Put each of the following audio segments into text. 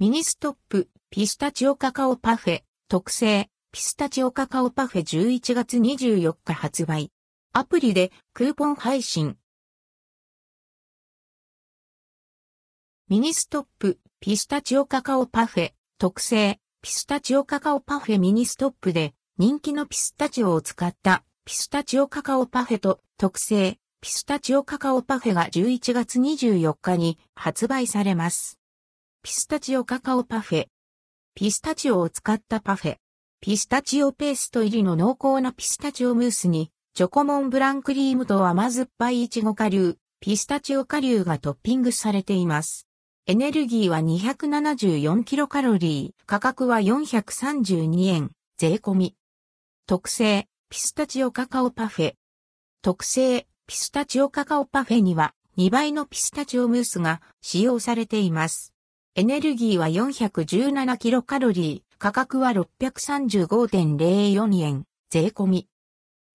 ミニストップ、ピスタチオカカオパフェ、得盛ピスタチオカカオパフェ11月24日発売。アプリでクーポン配信。ミニストップ、ピスタチオカカオパフェ、得盛ピスタチオカカオパフェミニストップで人気のピスタチオを使ったピスタチオカカオパフェと得盛ピスタチオカカオパフェが11月24日に発売されます。ピスタチオカカオパフェ。ピスタチオを使ったパフェ。ピスタチオペースト入りの濃厚なピスタチオムースに、チョコモンブランクリームと甘酸っぱいイチゴ顆粒、ピスタチオ顆粒がトッピングされています。エネルギーは274キロカロリー、価格は432円、税込み。特製、ピスタチオカカオパフェ。特製、ピスタチオカカオパフェには2倍のピスタチオムースが使用されています。エネルギーは417キロカロリー、価格は635.04円、税込み。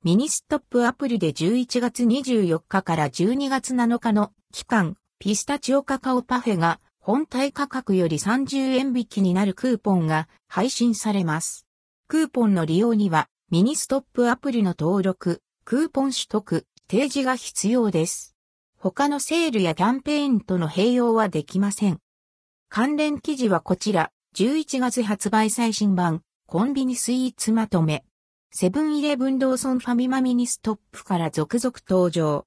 ミニストップアプリで11月24日から12月7日の期間、ピスタチオカカオパフェが本体価格より30円引きになるクーポンが配信されます。クーポンの利用にはミニストップアプリの登録、クーポン取得、提示が必要です。他のセールやキャンペーンとの併用はできません。関連記事はこちら、11月発売最新版、コンビニスイーツまとめ。セブンイレブンローソンファミマミニストップから続々登場。